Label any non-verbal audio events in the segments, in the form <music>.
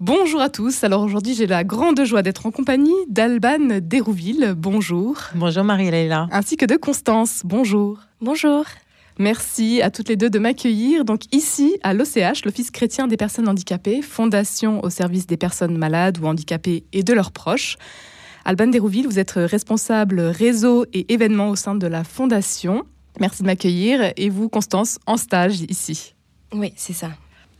Bonjour à tous. Alors aujourd'hui, j'ai la grande joie d'être en compagnie d'Alban Dérouville. Bonjour. Bonjour Marie-Léla. Ainsi que de Constance. Bonjour. Bonjour. Merci à toutes les deux de m'accueillir. Donc ici, à l'OCH, l'Office chrétien des personnes handicapées, fondation au service des personnes malades ou handicapées et de leurs proches. Alban Dérouville, vous êtes responsable réseau et événements au sein de la fondation. Merci de m'accueillir. Et vous, Constance, en stage ici. Oui, c'est ça.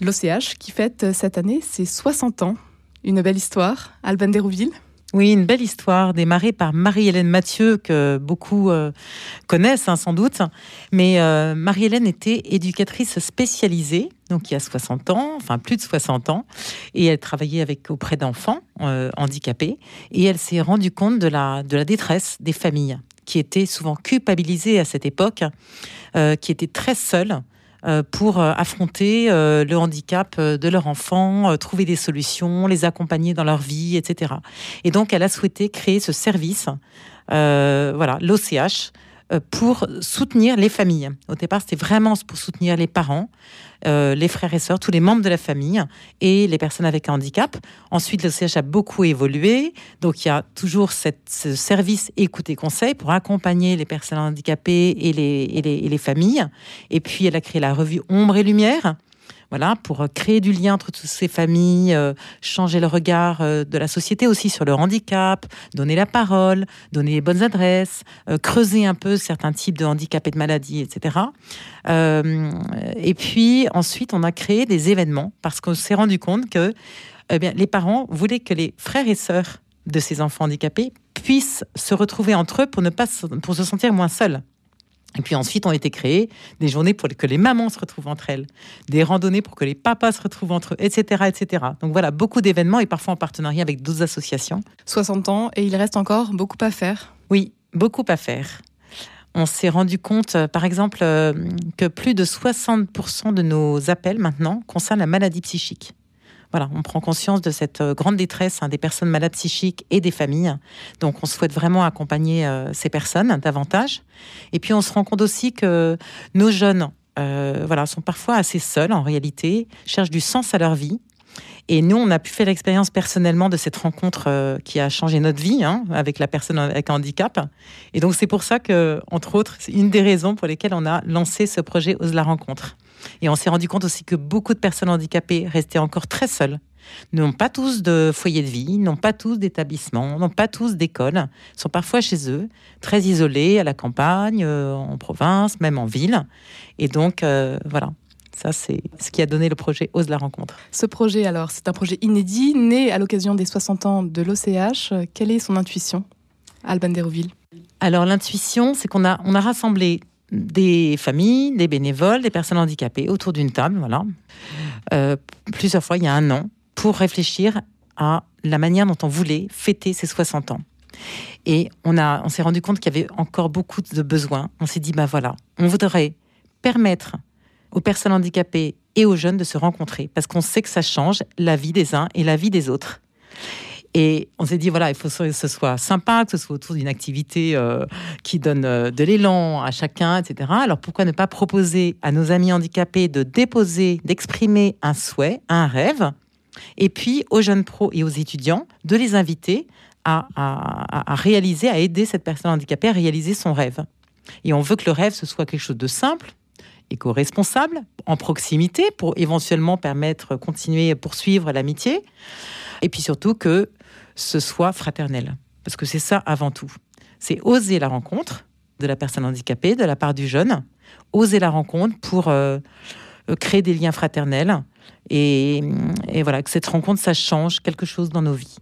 L'OCH qui fête cette année ses 60 ans. Une belle histoire. Alban Dérouville oui, une belle histoire démarrée par Marie-Hélène Mathieu, que beaucoup euh, connaissent hein, sans doute. Mais euh, Marie-Hélène était éducatrice spécialisée, donc il y a 60 ans, enfin plus de 60 ans, et elle travaillait avec, auprès d'enfants euh, handicapés. Et elle s'est rendue compte de la, détresse des familles, qui étaient souvent culpabilisées à cette époque, qui étaient très seules euh, pour euh, affronter euh, le handicap de leur enfant, trouver des solutions, les accompagner dans leur vie, etc. Et donc, elle a souhaité créer ce service, voilà, l'OCH, euh, pour soutenir les familles. Au départ, c'était vraiment pour soutenir les parents, euh, les frères et sœurs, tous les membres de la famille et les personnes avec un handicap. Ensuite, le CH a beaucoup évolué. Donc, il y a toujours ce service écoute et conseil pour accompagner les personnes handicapées et les, et les, et les familles. Et puis, elle a créé la revue Ombre et Lumière voilà, pour euh, créer du lien entre toutes ces familles, euh, changer le regard euh, de la société aussi sur le handicap, donner la parole, donner les bonnes adresses, creuser un peu certains types de handicap et de maladies, etc. et puis ensuite, on a créé des événements parce qu'on s'est rendu compte que eh bien, les parents voulaient que les frères et sœurs de ces enfants handicapés puissent se retrouver entre eux pour ne pas pour se sentir moins seuls. Et puis ensuite ont été créées des journées pour que les mamans se retrouvent entre elles, des randonnées pour que les papas se retrouvent entre eux, etc. etc. Donc voilà, beaucoup d'événements et parfois en partenariat avec d'autres associations. 60 ans et il reste encore beaucoup à faire. Oui, beaucoup à faire. On s'est rendu compte, euh, par exemple, euh, que plus de 60% de nos appels maintenant concernent la maladie psychique voilà, on prend conscience de cette euh, grande détresse hein, des personnes malades psychiques et des familles. Donc, on souhaite vraiment accompagner euh, ces personnes davantage. Et puis, on se rend compte aussi que nos jeunes, euh, voilà, sont parfois assez seuls en réalité, cherchent du sens à leur vie. Et nous, on a pu faire l'expérience personnellement de cette rencontre qui a changé notre vie hein, avec la personne avec un handicap. Et donc, c'est pour ça que, entre autres, c'est une des raisons pour lesquelles on a lancé ce projet Ose la rencontre. Et on s'est rendu compte aussi que beaucoup de personnes handicapées restaient encore très seules n'ont pas tous de foyer de vie, n'ont pas tous d'établissement, n'ont pas tous d'école, sont parfois chez eux, très isolés à la campagne, euh, en province, même en ville. Et donc, euh, voilà. Ça, c'est ce qui a donné le projet Ose la rencontre. Ce projet, alors, c'est un projet inédit, né à l'occasion des 60 ans de l'OCH. Quelle est son intuition, Alban Dérouville Alors, l'intuition, c'est qu'on a, on a rassemblé des familles, des bénévoles, des personnes handicapées autour d'une table, voilà, euh, plusieurs fois il y a un an, pour réfléchir à la manière dont on voulait fêter ces 60 ans. Et on, a, on s'est rendu compte qu'il y avait encore beaucoup de besoins. On s'est dit, bah voilà, on voudrait permettre aux personnes handicapées et aux jeunes de se rencontrer, parce qu'on sait que ça change la vie des uns et la vie des autres. Et on s'est dit, voilà, il faut que ce soit sympa, que ce soit autour d'une activité euh, qui donne euh, de l'élan à chacun, etc. Alors pourquoi ne pas proposer à nos amis handicapés de déposer, d'exprimer un souhait, un rêve, et puis aux jeunes pros et aux étudiants de les inviter à, réaliser, à aider cette personne handicapée à réaliser son rêve. Et on veut que le rêve, ce soit quelque chose de simple, éco-responsable, en proximité, pour éventuellement permettre, continuer, poursuivre l'amitié. Et puis surtout que ce soit fraternel. Parce que c'est ça avant tout. C'est oser la rencontre de la personne handicapée, de la part du jeune, oser la rencontre pour euh, créer des liens fraternels et, voilà, que cette rencontre, ça change quelque chose dans nos vies.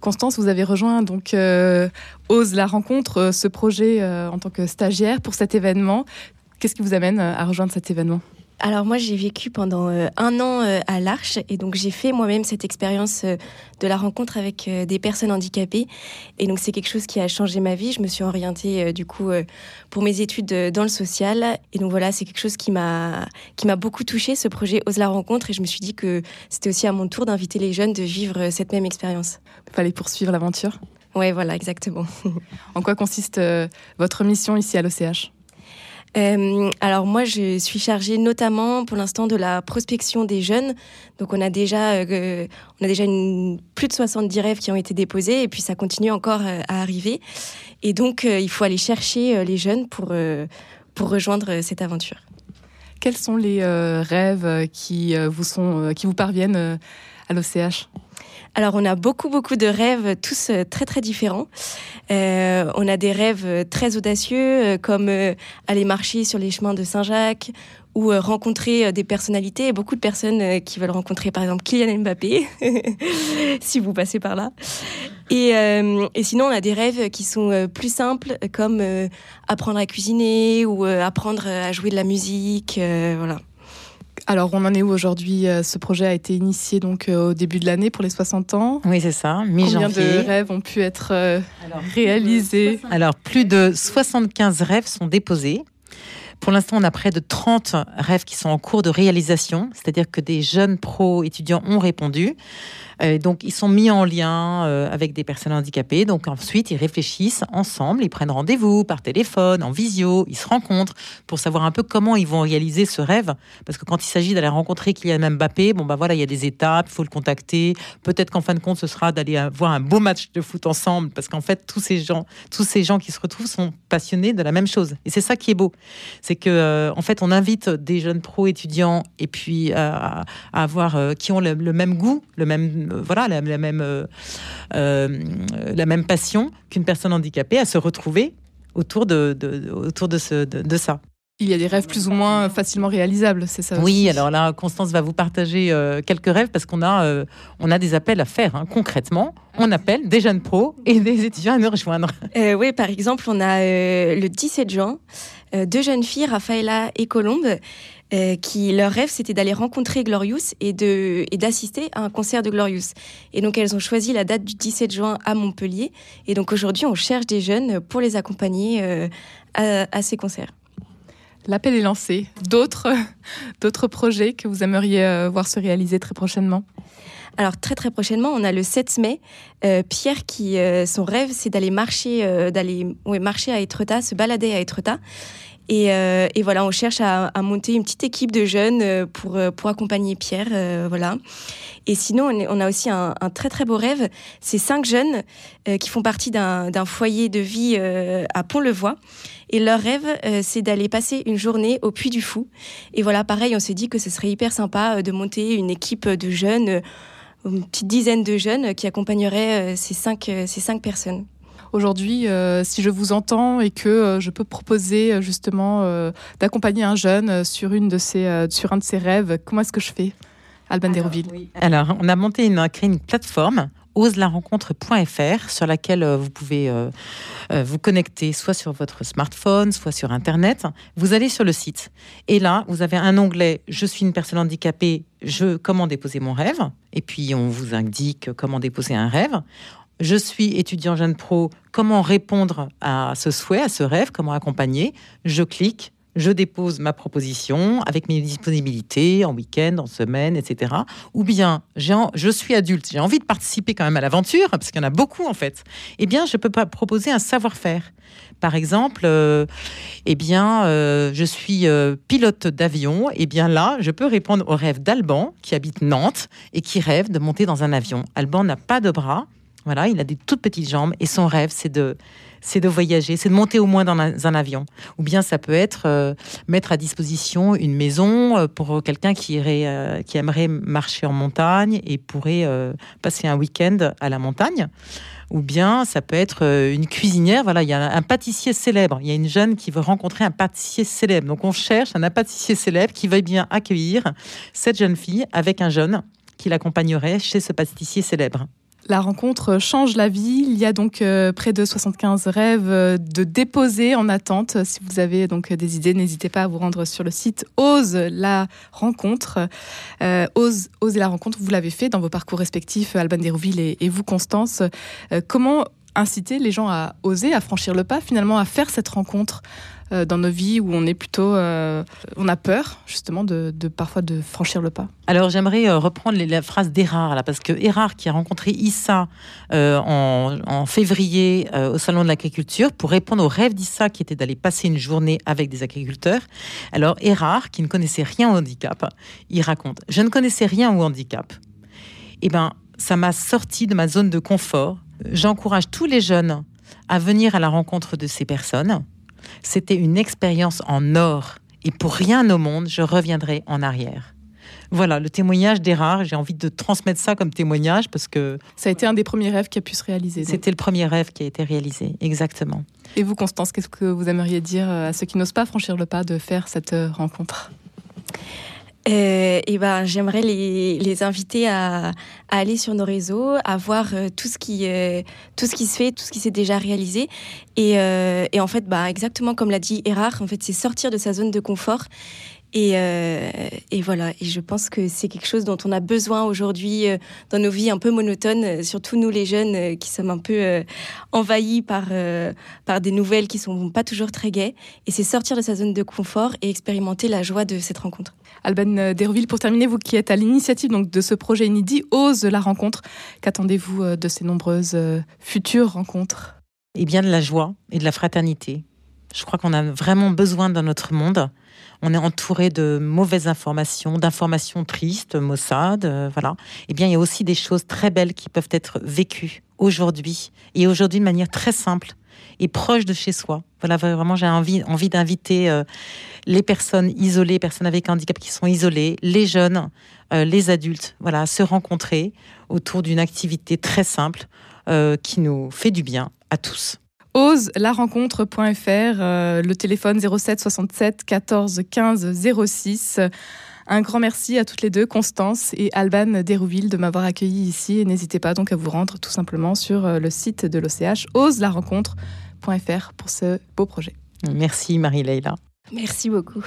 Constance, vous avez rejoint donc euh, Ose la rencontre, euh, ce projet en tant que stagiaire pour cet événement. Qu'est-ce qui vous amène à rejoindre cet événement? Alors moi j'ai vécu pendant euh, un an euh, à l'Arche et donc j'ai fait moi-même cette expérience euh, de la rencontre avec des personnes handicapées et donc c'est quelque chose qui a changé ma vie. Je me suis orientée du coup pour mes études dans le social et donc voilà c'est quelque chose qui m'a qui m'a beaucoup touchée ce projet Ose la rencontre et je me suis dit que c'était aussi à mon tour d'inviter les jeunes de vivre cette même expérience. Fallait poursuivre l'aventure? Oui voilà exactement. <laughs> en quoi consiste votre mission ici à l'OCH Euh, alors moi, je suis chargée notamment pour l'instant de la prospection des jeunes. Donc on a déjà, euh, on a déjà plus de 70 rêves qui ont été déposés et puis ça continue encore euh, à arriver. Et donc il faut aller chercher les jeunes pour, pour rejoindre cette aventure. Quels sont les rêves qui, vous sont, qui vous parviennent à l'OCH alors on a beaucoup beaucoup de rêves, tous euh, très très différents. Euh, on a des rêves euh, très audacieux comme aller marcher sur les chemins de Saint-Jacques ou rencontrer des personnalités, beaucoup de personnes qui veulent rencontrer par exemple Kylian Mbappé, <laughs> si vous passez par là. Et, et, sinon, on a des rêves qui sont plus simples, comme apprendre à cuisiner ou apprendre à jouer de la musique, voilà. Alors, on en est où aujourd'hui euh, Ce projet a été initié donc euh, au début de l'année pour les 60 ans? Oui, c'est ça, mi-janvier. Combien de rêves ont pu être euh, réalisés? Alors, plus de 75 rêves sont déposés. Pour l'instant, on a près de 30 rêves qui sont en cours de réalisation, c'est-à-dire que des jeunes pros étudiants ont répondu. Euh, donc, ils sont mis en lien euh, avec des personnes handicapées. Donc, ensuite, ils réfléchissent ensemble, ils prennent rendez-vous par téléphone, en visio, ils se rencontrent pour savoir un peu comment ils vont réaliser ce rêve. Parce que quand il s'agit d'aller rencontrer Kylian Mbappé, bon, bah voilà, il y a des étapes, il faut le contacter. Peut-être qu'en fin de compte, ce sera d'aller voir un beau match de foot ensemble. Parce qu'en fait, tous ces gens, tous ces gens qui se retrouvent sont passionnés de la même chose. Et c'est ça qui est beau. C'est que, euh, en fait, on invite des jeunes pros étudiants et puis à, avoir, qui ont le, le même goût, le même euh, voilà, la, même, euh, euh, la même passion qu'une personne handicapée à se retrouver autour de, autour de, ce, de, ça. Il y a des rêves plus ou moins facilement réalisables, c'est ça Oui, alors là, Constance va vous partager quelques rêves parce qu'on a, on a des appels à faire hein. concrètement. On appelle des jeunes pros et des étudiants à nous rejoindre. oui, par exemple, on a le 17 juin deux jeunes filles, Rafaela et Colombe, euh, qui leur rêve c'était d'aller rencontrer Glorious et de et d'assister à un concert de Glorious. Et donc elles ont choisi la date du 17 juin à Montpellier. Et donc aujourd'hui on cherche des jeunes pour les accompagner euh, à, ces concerts. L'appel est lancé. D'autres <laughs> d'autres projets que vous aimeriez euh, voir se réaliser très prochainement? Alors très très prochainement, on a le 7 mai. Pierre qui son rêve c'est d'aller marcher, d'aller marcher à Etretat, se balader à Etretat. Euh, et, voilà, on cherche à, monter une petite équipe de jeunes euh, pour, euh, pour accompagner Pierre. voilà. Et sinon, on, a aussi un, très très beau rêve. C'est cinq jeunes qui font partie d'un foyer de vie à Pont-le-Voix. Et leur rêve, c'est d'aller passer une journée au Puy du Fou. Et voilà, pareil, on s'est dit que ce serait hyper sympa de monter une équipe de jeunes, une petite dizaine de jeunes qui accompagneraient ces, cinq, ces cinq personnes. Aujourd'hui, euh, si je vous entends et que euh, je peux proposer euh, justement d'accompagner un jeune sur, une de ses, sur un de ses rêves, comment est-ce que je fais Alban Dérouville. Alors, on a monté une, créé une plateforme oselarencontre.fr sur laquelle vous pouvez vous connecter soit sur votre smartphone, soit sur Internet. Vous allez sur le site et là, vous avez un onglet Je suis une personne handicapée, je comment déposer mon rêve et puis on vous indique comment déposer un rêve je suis étudiant jeune pro, comment répondre à ce souhait, à ce rêve, comment accompagner? Je clique, je dépose ma proposition avec mes disponibilités en week-end, en semaine, etc. Ou bien je suis adulte, j'ai envie de participer quand même à l'aventure, parce qu'il y en a beaucoup en fait. Eh bien, je peux pas proposer un savoir-faire. Par exemple, euh, eh bien, euh, je suis euh, pilote d'avion. Eh bien là, je peux répondre au rêve d'Alban, qui habite Nantes et qui rêve de monter dans un avion. Alban n'a pas de bras, voilà, il a des toutes petites jambes et son rêve, c'est de, c'est de voyager, c'est de monter au moins dans un, avion. Ou bien ça peut être euh, mettre à disposition une maison euh, pour quelqu'un qui irait, euh, qui aimerait marcher en montagne et pourrait passer un week-end à la montagne. Ou bien ça peut être une cuisinière. Voilà, il y a un pâtissier célèbre. Il y a une jeune qui veut rencontrer un pâtissier célèbre. Donc on cherche un pâtissier célèbre qui veuille bien accueillir cette jeune fille avec un jeune qui l'accompagnerait chez ce pâtissier célèbre. La rencontre change la vie. Il y a donc euh, près de 75 rêves euh, de déposer en attente. Si vous avez donc des idées, n'hésitez pas à vous rendre sur le site Ose la rencontre. Euh, Ose, la rencontre, vous l'avez fait dans vos parcours respectifs, Alban Dérouville et vous, Constance. comment inciter les gens à oser, à franchir le pas, finalement à faire cette rencontre? Euh, dans nos vies où on est plutôt, euh, on a peur justement de, parfois de franchir le pas. Alors j'aimerais reprendre la phrase d'Erard là, parce que Erard qui a rencontré Issa en, février au salon de l'agriculture pour répondre au rêve d'Issa qui était d'aller passer une journée avec des agriculteurs. Alors Erard qui ne connaissait rien au handicap, il raconte je ne connaissais rien au handicap. Eh ben ça m'a sorti de ma zone de confort. J'encourage tous les jeunes à venir à la rencontre de ces personnes. C'était une expérience en or et pour rien au monde, je reviendrai en arrière. Voilà, le témoignage d'Erard, j'ai envie de transmettre ça comme témoignage parce que... Ça a été un des premiers rêves qui a pu se réaliser. C'était le premier rêve qui a été réalisé, exactement. Et vous, Constance, qu'est-ce que vous aimeriez dire à ceux qui n'osent pas franchir le pas de faire cette rencontre? Euh, et ben, j'aimerais les, les inviter à, à, aller sur nos réseaux, à voir euh, tout, ce qui, euh, tout ce qui se fait, tout ce qui s'est déjà réalisé. Et, et en fait, bah, exactement comme l'a dit Erard, en fait, c'est sortir de sa zone de confort et, euh, et, voilà, et je pense que c'est quelque chose dont on a besoin aujourd'hui euh, dans nos vies un peu monotones, euh, surtout nous les jeunes qui sommes un peu envahis par, par des nouvelles qui sont pas toujours très gaies. Et c'est sortir de sa zone de confort et expérimenter la joie de cette rencontre. Alban Dérouville, pour terminer, vous qui êtes à l'initiative donc de ce projet inédit, Ose la rencontre, qu'attendez-vous de ces nombreuses futures rencontres? Eh bien de la joie et de la fraternité. Je crois qu'on a vraiment besoin dans notre monde on est entouré de mauvaises informations, d'informations tristes, Mossad, euh, voilà. Eh bien, il y a aussi des choses très belles qui peuvent être vécues aujourd'hui et aujourd'hui de manière très simple et proche de chez soi. Voilà, vraiment, j'ai envie, envie d'inviter euh, les personnes isolées, les personnes avec handicap qui sont isolées, les jeunes, euh, les adultes, voilà, à se rencontrer autour d'une activité très simple qui nous fait du bien à tous ose-la-rencontre.fr, euh, le téléphone 07 67 14 15 06. Un grand merci à toutes les deux, Constance et Alban Dérouville, de m'avoir accueilli ici. Et n'hésitez pas donc à vous rendre tout simplement sur euh, le site de l'OCH, ose-la-rencontre.fr, pour ce beau projet. Merci Marie-Leila. Merci beaucoup.